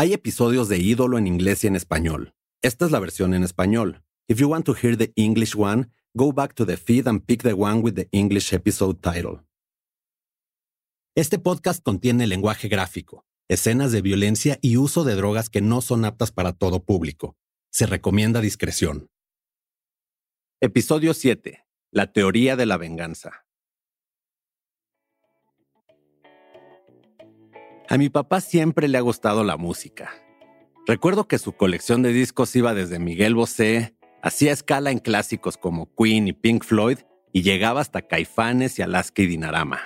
Hay episodios de ídolo en inglés y en español. Esta es la versión en español. If you want to hear the English one, go back to the feed and pick the one with the English episode title. Este podcast contiene lenguaje gráfico, escenas de violencia y uso de drogas que no son aptas para todo público. Se recomienda discreción. Episodio 7. La teoría de la venganza. A mi papá siempre le ha gustado la música. Recuerdo que su colección de discos iba desde Miguel Bosé, hacía escala en clásicos como Queen y Pink Floyd y llegaba hasta Caifanes y Alaska y Dinarama.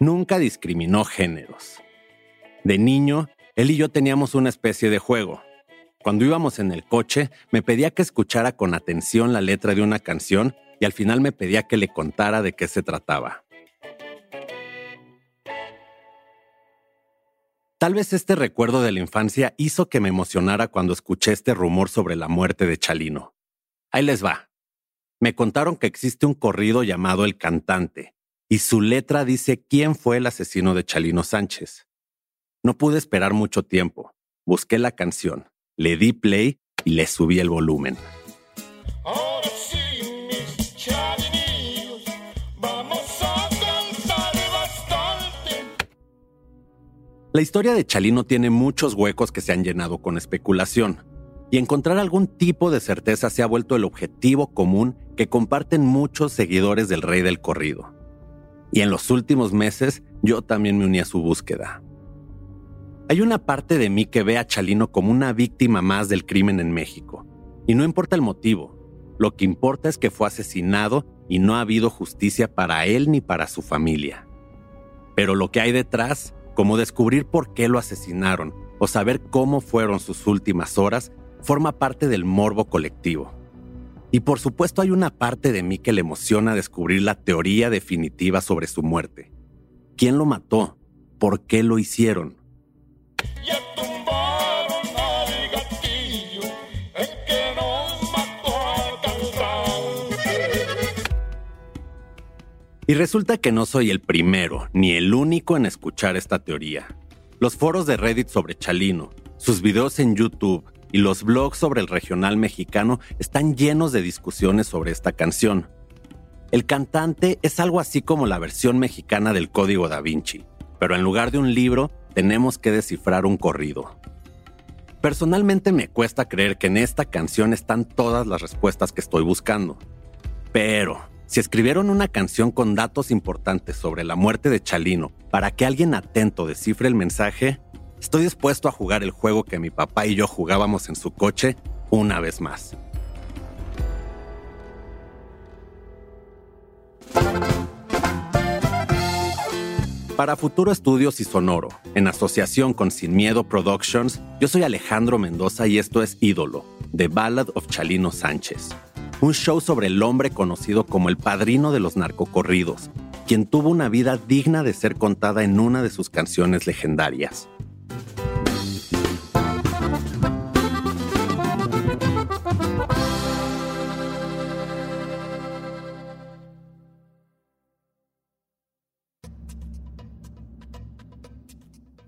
Nunca discriminó géneros. De niño, él y yo teníamos una especie de juego. Cuando íbamos en el coche, me pedía que escuchara con atención la letra de una canción y al final me pedía que le contara de qué se trataba. Tal vez este recuerdo de la infancia hizo que me emocionara cuando escuché este rumor sobre la muerte de Chalino. Ahí les va. Me contaron que existe un corrido llamado El Cantante, y su letra dice quién fue el asesino de Chalino Sánchez. No pude esperar mucho tiempo. Busqué la canción, le di play y le subí el volumen. La historia de Chalino tiene muchos huecos que se han llenado con especulación, y encontrar algún tipo de certeza se ha vuelto el objetivo común que comparten muchos seguidores del rey del corrido. Y en los últimos meses yo también me uní a su búsqueda. Hay una parte de mí que ve a Chalino como una víctima más del crimen en México. Y no importa el motivo, lo que importa es que fue asesinado y no ha habido justicia para él ni para su familia. Pero lo que hay detrás, como descubrir por qué lo asesinaron o saber cómo fueron sus últimas horas, forma parte del morbo colectivo. Y por supuesto hay una parte de mí que le emociona descubrir la teoría definitiva sobre su muerte. ¿Quién lo mató? ¿Por qué lo hicieron? Y resulta que no soy el primero ni el único en escuchar esta teoría. Los foros de Reddit sobre Chalino, sus videos en YouTube y los blogs sobre el regional mexicano están llenos de discusiones sobre esta canción. El cantante es algo así como la versión mexicana del Código da Vinci, pero en lugar de un libro tenemos que descifrar un corrido. Personalmente me cuesta creer que en esta canción están todas las respuestas que estoy buscando. Pero, si escribieron una canción con datos importantes sobre la muerte de Chalino para que alguien atento descifre el mensaje, estoy dispuesto a jugar el juego que mi papá y yo jugábamos en su coche una vez más. Para Futuro Estudios y Sonoro, en asociación con Sin Miedo Productions, yo soy Alejandro Mendoza y esto es Ídolo, The Ballad of Chalino Sánchez. Un show sobre el hombre conocido como el padrino de los narcocorridos, quien tuvo una vida digna de ser contada en una de sus canciones legendarias.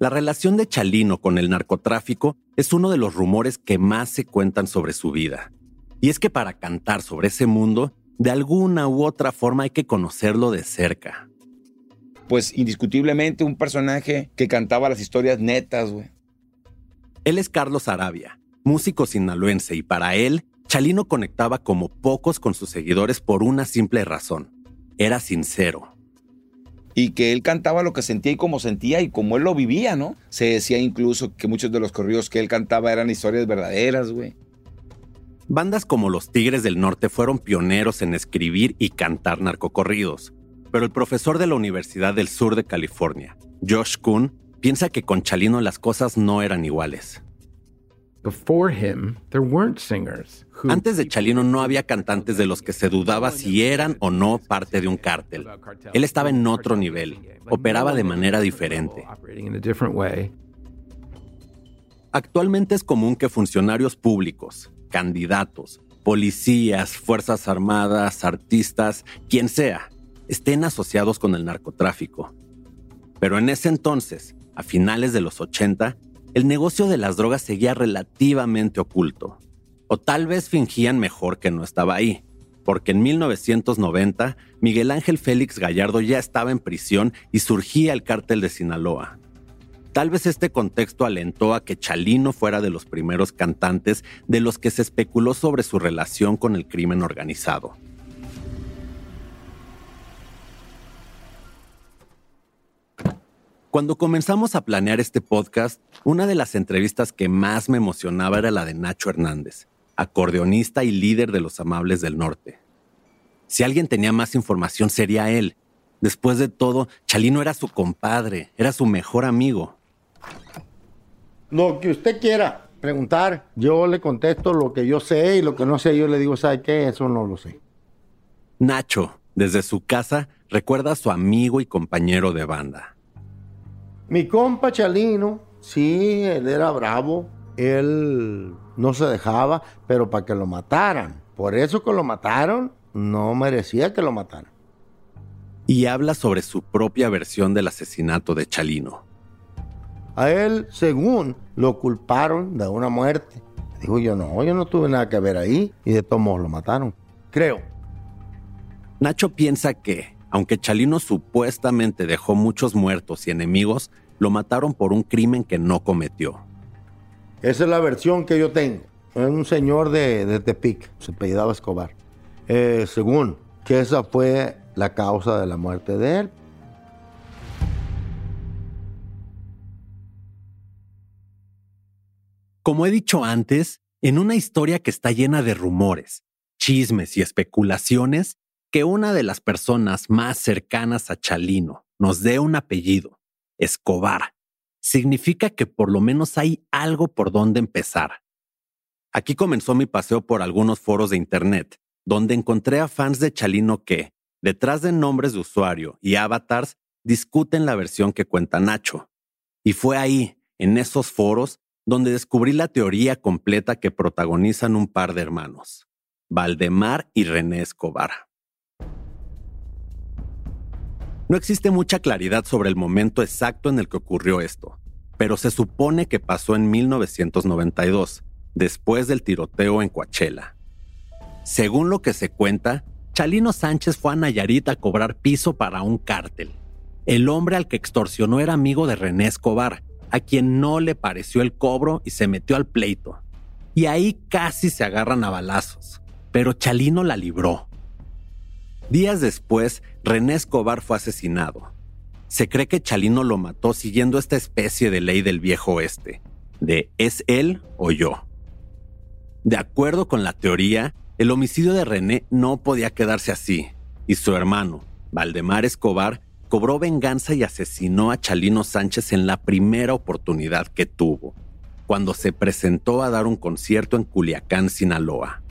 La relación de Chalino con el narcotráfico es uno de los rumores que más se cuentan sobre su vida. Y es que para cantar sobre ese mundo, de alguna u otra forma hay que conocerlo de cerca. pues indiscutiblemente un personaje que cantaba las historias netas, güey. Él es Carlos Arabia, músico sinaloense, y para él, Chalino conectaba como pocos con sus seguidores por una simple razón. Era sincero. Y que él cantaba lo que sentía y como sentía y como él lo vivía, ¿no? Se decía incluso que muchos de los corridos que él cantaba eran historias verdaderas, güey. Bandas como los Tigres del Norte fueron pioneros en escribir y cantar narcocorridos, pero el profesor de la Universidad del Sur de California, Josh Kuhn, piensa que con Chalino las cosas no eran iguales. Antes de Chalino no había cantantes de los que se dudaba si eran o no parte de un cártel. Él estaba en otro nivel, operaba de manera diferente. Actualmente es común que funcionarios públicos, candidatos, policías, fuerzas armadas, artistas, quien sea, estén asociados con el narcotráfico. Pero en ese entonces, a finales de los 80, el negocio de las drogas seguía relativamente oculto. O tal vez fingían mejor que no estaba ahí, porque en 1990 Miguel Ángel Félix Gallardo ya estaba en prisión y surgía el cártel de Sinaloa. Tal vez este contexto alentó a que Chalino fuera de los primeros cantantes de los que se especuló sobre su relación con el crimen organizado. Cuando comenzamos a planear este podcast, una de las entrevistas que más me emocionaba era la de Nacho Hernández, acordeonista y líder de los Amables del Norte. Si alguien tenía más información sería él. Después de todo, Chalino era su compadre, era su mejor amigo. Lo que usted quiera preguntar, yo le contesto lo que yo sé y lo que no sé, yo le digo, ¿sabe qué? Eso no lo sé. Nacho, desde su casa, recuerda a su amigo y compañero de banda. Mi compa Chalino, sí, él era bravo, él no se dejaba, pero para que lo mataran. Por eso que lo mataron, no merecía que lo mataran. Y habla sobre su propia versión del asesinato de Chalino. A él, según, lo culparon de una muerte. Digo yo, no, yo no tuve nada que ver ahí y de todos modos lo mataron. Creo. Nacho piensa que, aunque Chalino supuestamente dejó muchos muertos y enemigos, lo mataron por un crimen que no cometió. Esa es la versión que yo tengo. Es un señor de, de Tepic, se apellidaba Escobar. Eh, según que esa fue la causa de la muerte de él. Como he dicho antes, en una historia que está llena de rumores, chismes y especulaciones, que una de las personas más cercanas a Chalino nos dé un apellido, Escobar, significa que por lo menos hay algo por donde empezar. Aquí comenzó mi paseo por algunos foros de Internet, donde encontré a fans de Chalino que, detrás de nombres de usuario y avatars, discuten la versión que cuenta Nacho. Y fue ahí, en esos foros, donde descubrí la teoría completa que protagonizan un par de hermanos, Valdemar y René Escobar. No existe mucha claridad sobre el momento exacto en el que ocurrió esto, pero se supone que pasó en 1992, después del tiroteo en Coachella. Según lo que se cuenta, Chalino Sánchez fue a Nayarit a cobrar piso para un cártel. El hombre al que extorsionó era amigo de René Escobar, a quien no le pareció el cobro y se metió al pleito. Y ahí casi se agarran a balazos, pero Chalino la libró. Días después, René Escobar fue asesinado. Se cree que Chalino lo mató siguiendo esta especie de ley del viejo oeste, de es él o yo. De acuerdo con la teoría, el homicidio de René no podía quedarse así, y su hermano, Valdemar Escobar, cobró venganza y asesinó a Chalino Sánchez en la primera oportunidad que tuvo, cuando se presentó a dar un concierto en Culiacán, Sinaloa.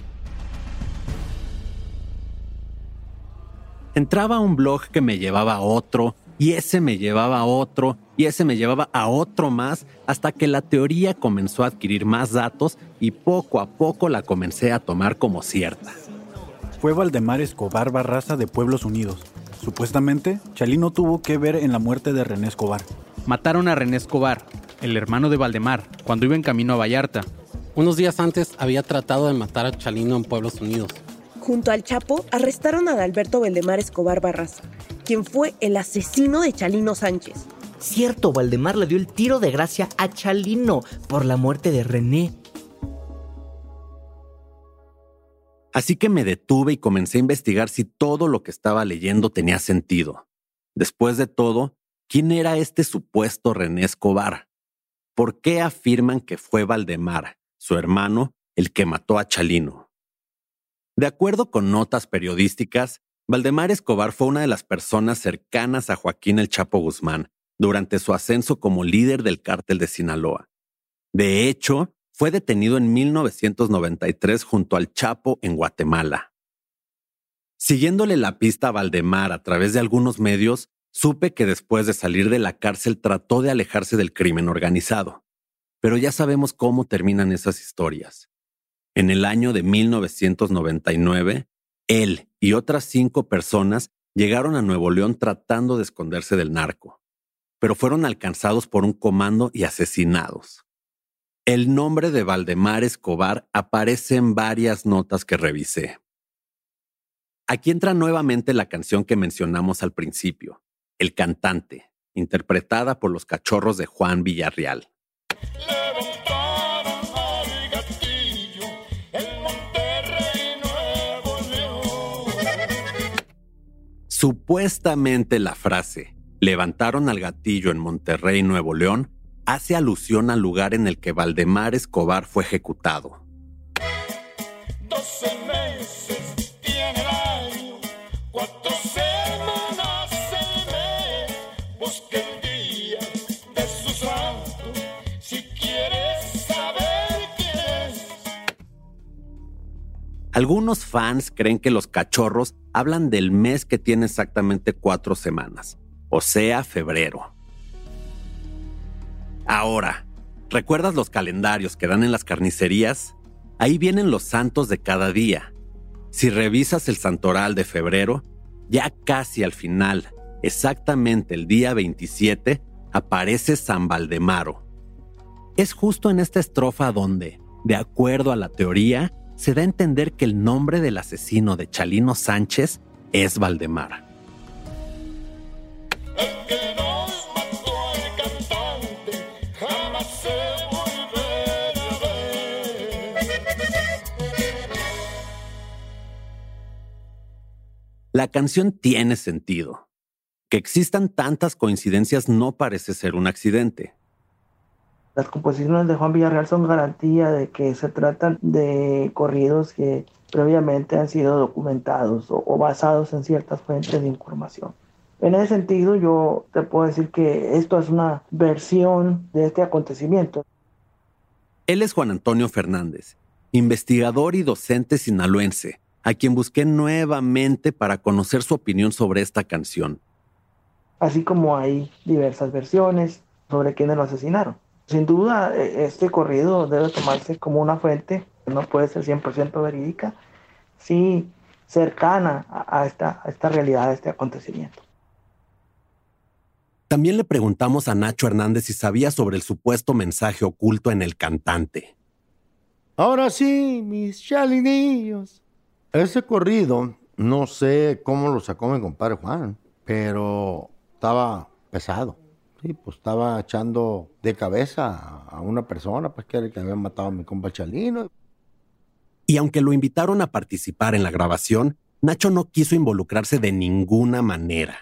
Entraba a un blog que me llevaba a otro, y ese me llevaba a otro, y ese me llevaba a otro más, hasta que la teoría comenzó a adquirir más datos y poco a poco la comencé a tomar como cierta. Fue Valdemar Escobar Barraza de Pueblos Unidos. Supuestamente, Chalino tuvo que ver en la muerte de René Escobar. Mataron a René Escobar, el hermano de Valdemar, cuando iba en camino a Vallarta. Unos días antes había tratado de matar a Chalino en Pueblos Unidos. Junto al Chapo, arrestaron a Adalberto Valdemar Escobar Barraza, quien fue el asesino de Chalino Sánchez. Cierto, Valdemar le dio el tiro de gracia a Chalino por la muerte de René. Así que me detuve y comencé a investigar si todo lo que estaba leyendo tenía sentido. Después de todo, ¿quién era este supuesto René Escobar? ¿Por qué afirman que fue Valdemar, su hermano, el que mató a Chalino? De acuerdo con notas periodísticas, Valdemar Escobar fue una de las personas cercanas a Joaquín el Chapo Guzmán durante su ascenso como líder del cártel de Sinaloa. De hecho, fue detenido en 1993 junto al Chapo en Guatemala. Siguiéndole la pista a Valdemar a través de algunos medios, supe que después de salir de la cárcel trató de alejarse del crimen organizado. pero ya sabemos cómo terminan esas historias. En el año de 1999, él y otras cinco personas llegaron a Nuevo León tratando de esconderse del narco, pero fueron alcanzados por un comando y asesinados. El nombre de Valdemar Escobar aparece en varias notas que revisé. Aquí entra nuevamente la canción que mencionamos al principio, El cantante, interpretada por los cachorros de Juan Villarreal. Supuestamente la frase levantaron al gatillo en Monterrey, Nuevo León, hace alusión al lugar en el que Valdemar Escobar fue ejecutado. 12 meses tiene el año, cuatro semanas el mes. Busca el día de su santo, si quieres saber quién es. Algunos fans creen que los cachorros hablan del mes que tiene exactamente cuatro semanas, o sea, febrero. Ahora, ¿recuerdas los calendarios que dan en las carnicerías? Ahí vienen los santos de cada día. Si revisas el santoral de febrero, ya casi al final, exactamente el día 27, aparece San Valdemaro. Es justo en esta estrofa donde, de acuerdo a la teoría, se da a entender que el nombre del asesino de Chalino Sánchez es Valdemar. La canción tiene sentido. Que existan tantas coincidencias no parece ser un accidente. Las composiciones de Juan Villarreal son garantía de que se tratan de corridos que previamente han sido documentados o, o basados en ciertas fuentes de información. En ese sentido, yo te puedo decir que esto es una versión de este acontecimiento. Él es Juan Antonio Fernández, investigador y docente sinaloense, a quien busqué nuevamente para conocer su opinión sobre esta canción. Así como hay diversas versiones sobre quiénes lo asesinaron. Sin duda, eh, este corrido debe tomarse como una fuente, no puede ser 100% verídica, sí cercana a, a esta, a esta realidad, a este acontecimiento. También le preguntamos a Nacho Hernández si sabía sobre el supuesto mensaje oculto en el cantante. Ahora sí, mis chalinillos. Ese corrido, no sé cómo lo sacó mi compadre Juan, pero estaba pesado. Sí, pues estaba echando de cabeza a- una persona, pues que era el que había matado a mi compa Chalino. Y aunque lo invitaron a participar en la grabación, Nacho no quiso involucrarse de ninguna manera.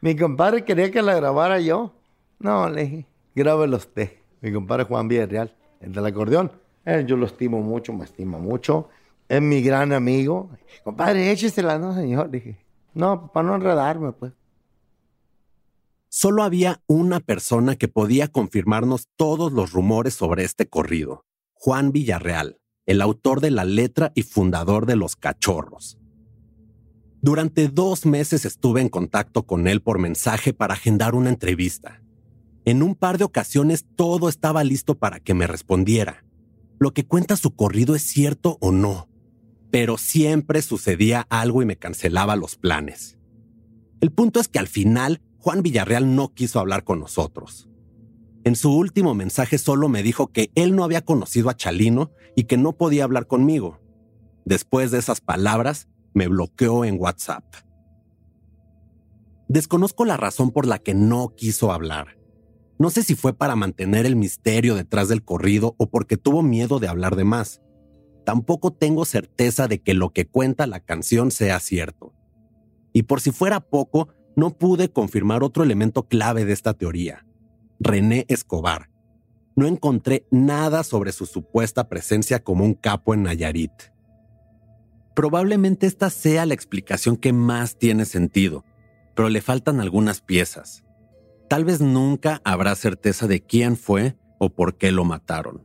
Mi compadre quería que la grabara yo. No, le dije, grábelo usted. Mi compadre Juan Villarreal, el del acordeón. Él yo lo estimo mucho, me estima mucho. Es mi gran amigo. Compadre, échesela, no, señor. Dije, no, para no enredarme, pues. Solo había una persona que podía confirmarnos todos los rumores sobre este corrido, Juan Villarreal, el autor de la letra y fundador de Los Cachorros. Durante dos meses estuve en contacto con él por mensaje para agendar una entrevista. En un par de ocasiones todo estaba listo para que me respondiera. Lo que cuenta su corrido es cierto o no, pero siempre sucedía algo y me cancelaba los planes. El punto es que al final Juan Villarreal no quiso hablar con nosotros. En su último mensaje solo me dijo que él no había conocido a Chalino y que no podía hablar conmigo. Después de esas palabras, me bloqueó en WhatsApp. Desconozco la razón por la que no quiso hablar. No sé si fue para mantener el misterio detrás del corrido o porque tuvo miedo de hablar de más. Tampoco tengo certeza de que lo que cuenta la canción sea cierto. Y por si fuera poco, no pude confirmar otro elemento clave de esta teoría. René Escobar. No encontré nada sobre su supuesta presencia como un capo en Nayarit. Probablemente esta sea la explicación que más tiene sentido, pero le faltan algunas piezas. Tal vez nunca habrá certeza de quién fue o por qué lo mataron.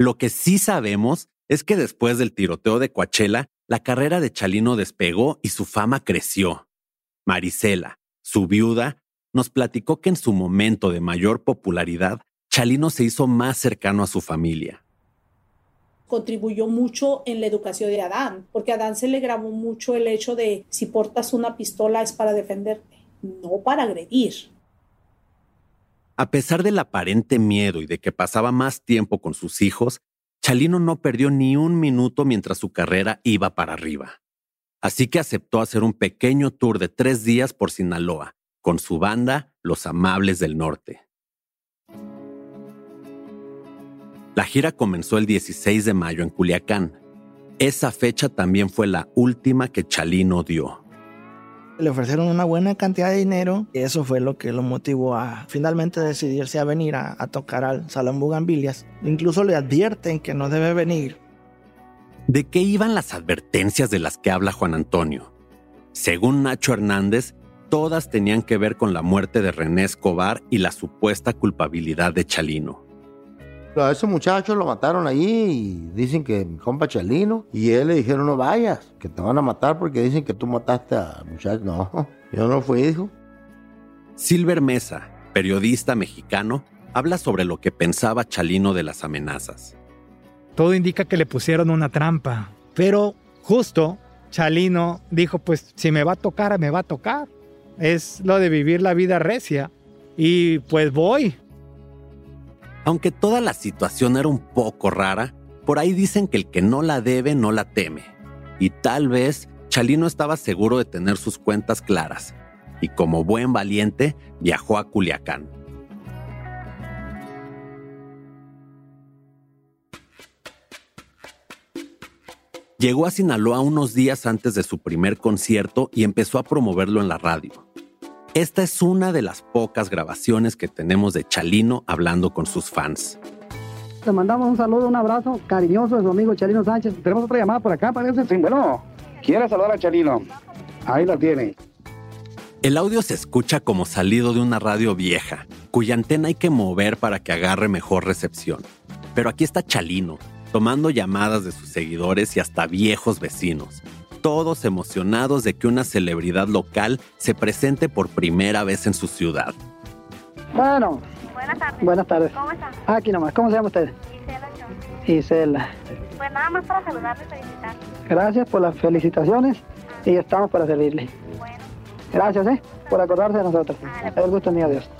Lo que sí sabemos es que después del tiroteo de Coachella, la carrera de Chalino despegó y su fama creció. Marisela, su viuda, nos platicó que en su momento de mayor popularidad, Chalino se hizo más cercano a su familia. Contribuyó mucho en la educación de Adán, porque a Adán se le grabó mucho el hecho de si portas una pistola es para defenderte, no para agredir. A pesar del aparente miedo y de que pasaba más tiempo con sus hijos, Chalino no perdió ni un minuto mientras su carrera iba para arriba. Así que aceptó hacer un pequeño tour de tres días por Sinaloa, con su banda Los Amables del Norte. La gira comenzó el 16 de mayo en Culiacán. Esa fecha también fue la última que Chalino dio. Le ofrecieron una buena cantidad de dinero y eso fue lo que lo motivó a finalmente decidirse a venir a, tocar al Salón Bugambilias. Incluso le advierten que no debe venir. ¿De qué iban las advertencias de las que habla Juan Antonio? Según Nacho Hernández, todas tenían que ver con la muerte de René Escobar y la supuesta culpabilidad de Chalino. A ese muchacho lo mataron allí y dicen que mi compa Chalino. Y él le dijeron, no vayas, que te van a matar porque dicen que tú mataste a muchacho. No, yo no fui, dijo. Silver Mesa, periodista mexicano, habla sobre lo que pensaba Chalino de las amenazas. Todo indica que le pusieron una trampa, pero justo Chalino dijo, pues si me va a tocar, me va a tocar. Es lo de vivir la vida recia. Y pues voy. Aunque toda la situación era un poco rara, por ahí dicen que el que no la debe no la teme. Y tal vez Chalino estaba seguro de tener sus cuentas claras, y como buen valiente viajó a Culiacán. Llegó a Sinaloa unos días antes de su primer concierto y empezó a promoverlo en la radio. Esta es una de las pocas grabaciones que tenemos de Chalino hablando con sus fans. Le mandamos un saludo, un abrazo cariñoso de su amigo Chalino Sánchez. Tenemos otra llamada por acá, parece. Sí, bueno, quiere saludar a Chalino. Ahí la tiene. El audio se escucha como salido de una radio vieja, cuya antena hay que mover para que agarre mejor recepción. Pero aquí está Chalino, tomando llamadas de sus seguidores y hasta viejos vecinos, todos emocionados de que una celebridad local se presente por primera vez en su ciudad. Bueno. Buenas tardes. Buenas tardes. ¿Cómo están? Aquí nomás. ¿Cómo se llama usted? Gisela Chong. Gisela. Pues nada más para saludarle y felicitarle. Gracias por las felicitaciones y estamos para servirle. Bueno. Gracias, ¿eh? Por acordarse de nosotros. El gusto mío, Dios.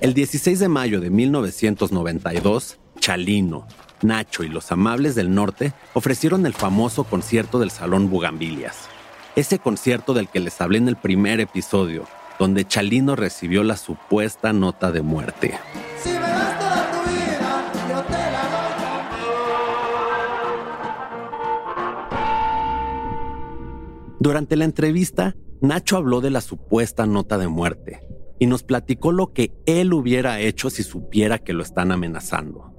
El 16 de mayo de 1992, Chalino, Nacho y los Amables del Norte ofrecieron el famoso concierto del Salón Bugambilias. Ese concierto del que les hablé en el primer episodio, donde Chalino recibió la supuesta nota de muerte. Durante la entrevista, Nacho habló de la supuesta nota de muerte y nos platicó lo que él hubiera hecho si supiera que lo están amenazando.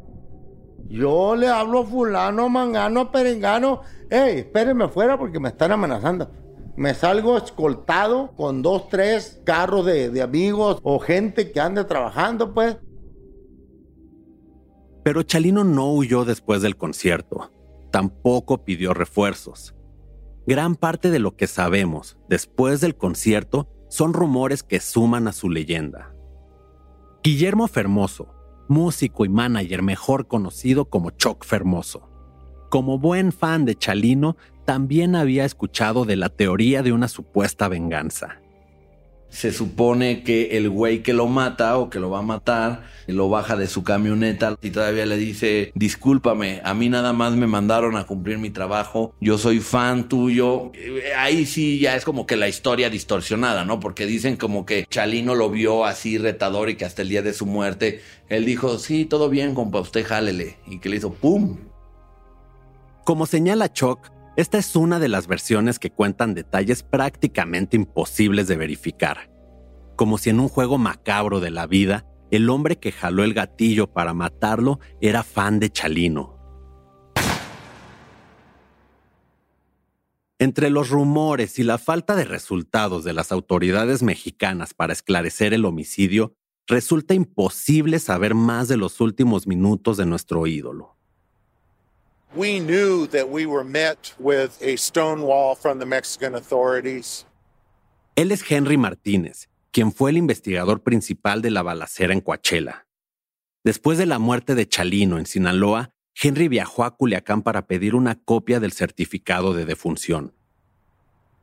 Yo le hablo a fulano, mangano, perengano. Ey, espérenme afuera porque me están amenazando. Me salgo escoltado con dos, tres carros de, de amigos o gente que ande trabajando, pues. Pero Chalino no huyó después del concierto. Tampoco pidió refuerzos. Gran parte de lo que sabemos después del concierto son rumores que suman a su leyenda. Guillermo Fermoso, músico y manager mejor conocido como Choc Fermoso. Como buen fan de Chalino, también había escuchado de la teoría de una supuesta venganza. Se supone que el güey que lo mata o que lo va a matar lo baja de su camioneta y todavía le dice, discúlpame, a mí nada más me mandaron a cumplir mi trabajo, yo soy fan tuyo. Ahí sí ya es como que la historia distorsionada, ¿no? Porque dicen como que Chalino lo vio así retador y que hasta el día de su muerte él dijo, sí, todo bien, compa, usted jálele. Y que le hizo ¡pum! Como señala Choc, esta es una de las versiones que cuentan detalles prácticamente imposibles de verificar. Como si en un juego macabro de la vida, el hombre que jaló el gatillo para matarlo era fan de Chalino. Entre los rumores y la falta de resultados de las autoridades mexicanas para esclarecer el homicidio, resulta imposible saber más de los últimos minutos de nuestro ídolo. We knew that we were met with a stonewall from the Mexican authorities. Él es Henry Martínez, quien fue el investigador principal de la balacera en Coachella. Después de la muerte de Chalino en Sinaloa, Henry viajó a Culiacán para pedir una copia del certificado de defunción.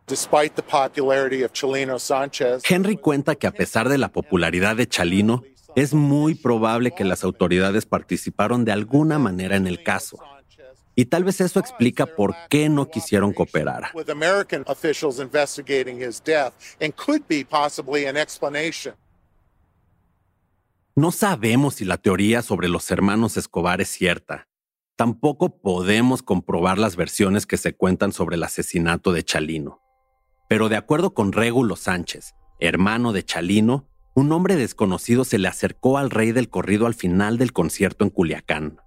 Despite the popularity of Chalino Sanchez, Henry cuenta que a pesar de la popularidad de Chalino, es muy probable que las autoridades participaron de alguna manera en el caso. Y tal vez eso explica por qué no quisieron cooperar. with American officials investigating his death and could be possibly an explanation. No sabemos si la teoría sobre los hermanos Escobar es cierta. Tampoco podemos comprobar las versiones que se cuentan sobre el asesinato de Chalino. Pero de acuerdo con Régulo Sánchez, hermano de Chalino, un hombre desconocido se le acercó al rey del corrido al final del concierto en Culiacán.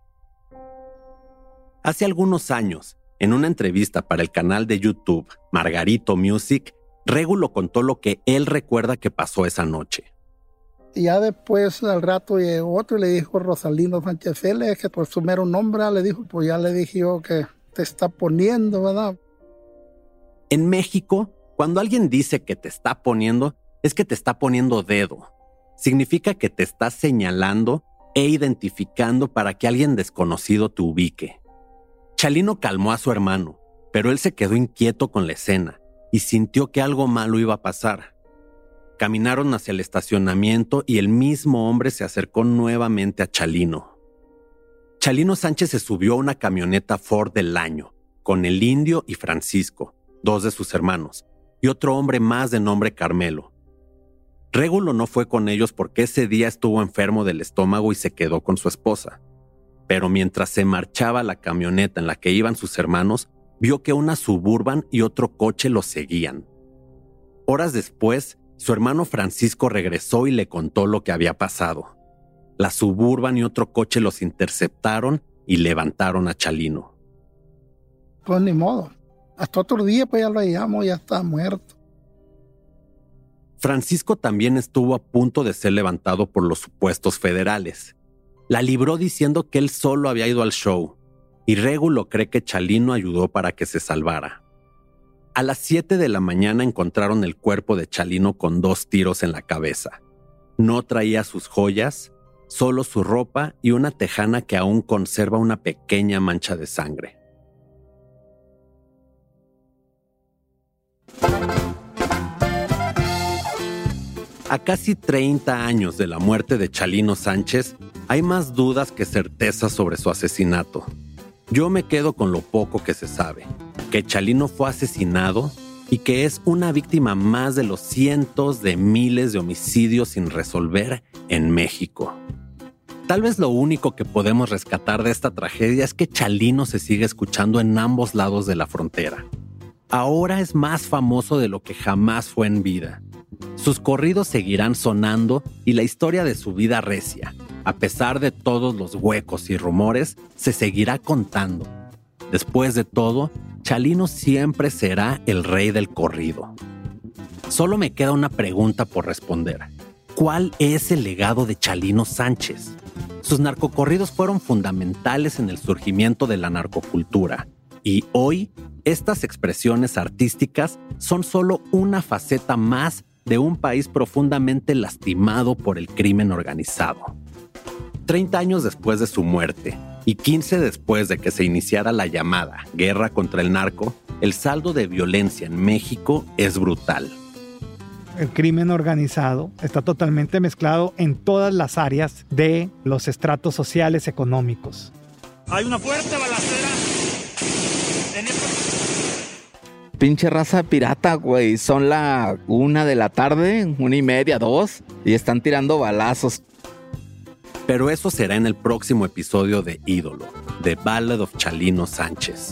Hace algunos años, en una entrevista para el canal de YouTube Margarito Music, Régulo contó lo que él recuerda que pasó esa noche. Y ya después, al rato, llegó otro y le dijo Rosalino Sánchez Félix, que por su mero nombre, le dijo, pues ya le dije yo que te está poniendo, ¿verdad? En México, cuando alguien dice que te está poniendo, es que te está poniendo dedo. Significa que te está señalando e identificando para que alguien desconocido te ubique. Chalino calmó a su hermano, pero él se quedó inquieto con la escena y sintió que algo malo iba a pasar. Caminaron hacia el estacionamiento y el mismo hombre se acercó nuevamente a Chalino. Chalino Sánchez se subió a una camioneta Ford del año, con el indio y Francisco, dos de sus hermanos, y otro hombre más de nombre Carmelo. Régulo no fue con ellos porque ese día estuvo enfermo del estómago y se quedó con su esposa. Pero mientras se marchaba la camioneta en la que iban sus hermanos, vio que una suburban y otro coche los seguían. Horas después, su hermano Francisco regresó y le contó lo que había pasado. La suburban y otro coche los interceptaron y levantaron a Chalino. Pues ni modo. Hasta otro día, pues ya lo hallamos, ya está muerto. Francisco también estuvo a punto de ser levantado por los supuestos federales. La libró diciendo que él solo había ido al show, y Régulo cree que Chalino ayudó para que se salvara. A las 7 de la mañana encontraron el cuerpo de Chalino con dos tiros en la cabeza. No traía sus joyas, solo su ropa y una tejana que aún conserva una pequeña mancha de sangre. A casi 30 años de la muerte de Chalino Sánchez, hay más dudas que certezas sobre su asesinato. Yo me quedo con lo poco que se sabe, que Chalino fue asesinado y que es una víctima más de los cientos de miles de homicidios sin resolver en México. Tal vez lo único que podemos rescatar de esta tragedia es que Chalino se sigue escuchando en ambos lados de la frontera. Ahora es más famoso de lo que jamás fue en vida. Sus corridos seguirán sonando y la historia de su vida recia, a pesar de todos los huecos y rumores, se seguirá contando. Después de todo, Chalino siempre será el rey del corrido. Solo me queda una pregunta por responder. ¿Cuál es el legado de Chalino Sánchez? Sus narcocorridos fueron fundamentales en el surgimiento de la narcocultura y hoy estas expresiones artísticas son solo una faceta más de un país profundamente lastimado por el crimen organizado. 30 años después de su muerte y 15 después de que se iniciara la llamada guerra contra el narco, el saldo de violencia en México es brutal. El crimen organizado está totalmente mezclado en todas las áreas de los estratos sociales económicos. Hay una fuerte balacera en esta Pinche raza pirata, güey. Son la una de la tarde, una y media, dos, y están tirando balazos. Pero eso será en el próximo episodio de Ídolo, The Ballad of Chalino Sánchez.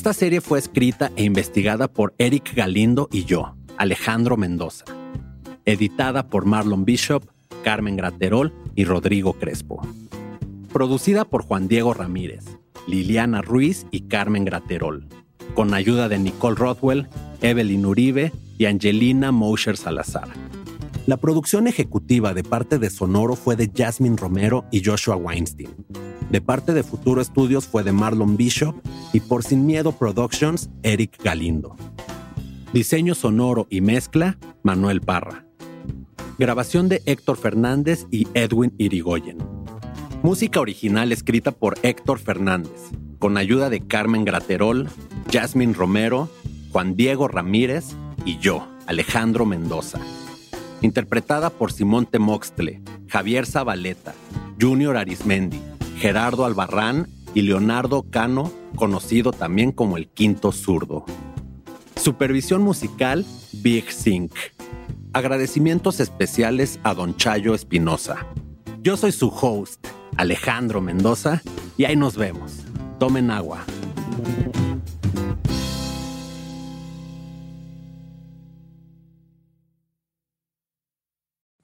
Esta serie fue escrita e investigada por Eric Galindo y yo, Alejandro Mendoza. Editada por Marlon Bishop, Carmen Graterol y Rodrigo Crespo. Producida por Juan Diego Ramírez, Liliana Ruiz y Carmen Graterol. Con ayuda de Nicole Rothwell, Evelyn Uribe y Angelina Mosher Salazar. La producción ejecutiva de parte de Sonoro fue de Jasmine Romero y Joshua Weinstein. De parte de Futuro Studios fue de Marlon Bishop y por Sin Miedo Productions, Eric Galindo. Diseño sonoro y mezcla, Manuel Parra. Grabación de Héctor Fernández y Edwin Irigoyen. Música original escrita por Héctor Fernández, con ayuda de Carmen Graterol, Jasmine Romero, Juan Diego Ramírez y yo, Alejandro Mendoza. Interpretada por Simón Temoxtle, Javier Zabaleta, Junior Arismendi, Gerardo Albarrán y Leonardo Cano, conocido también como el Quinto Zurdo. Supervisión musical Big Sync. Agradecimientos especiales a Don Chayo Espinosa. Yo soy su host, Alejandro Mendoza, y ahí nos vemos. Tomen agua.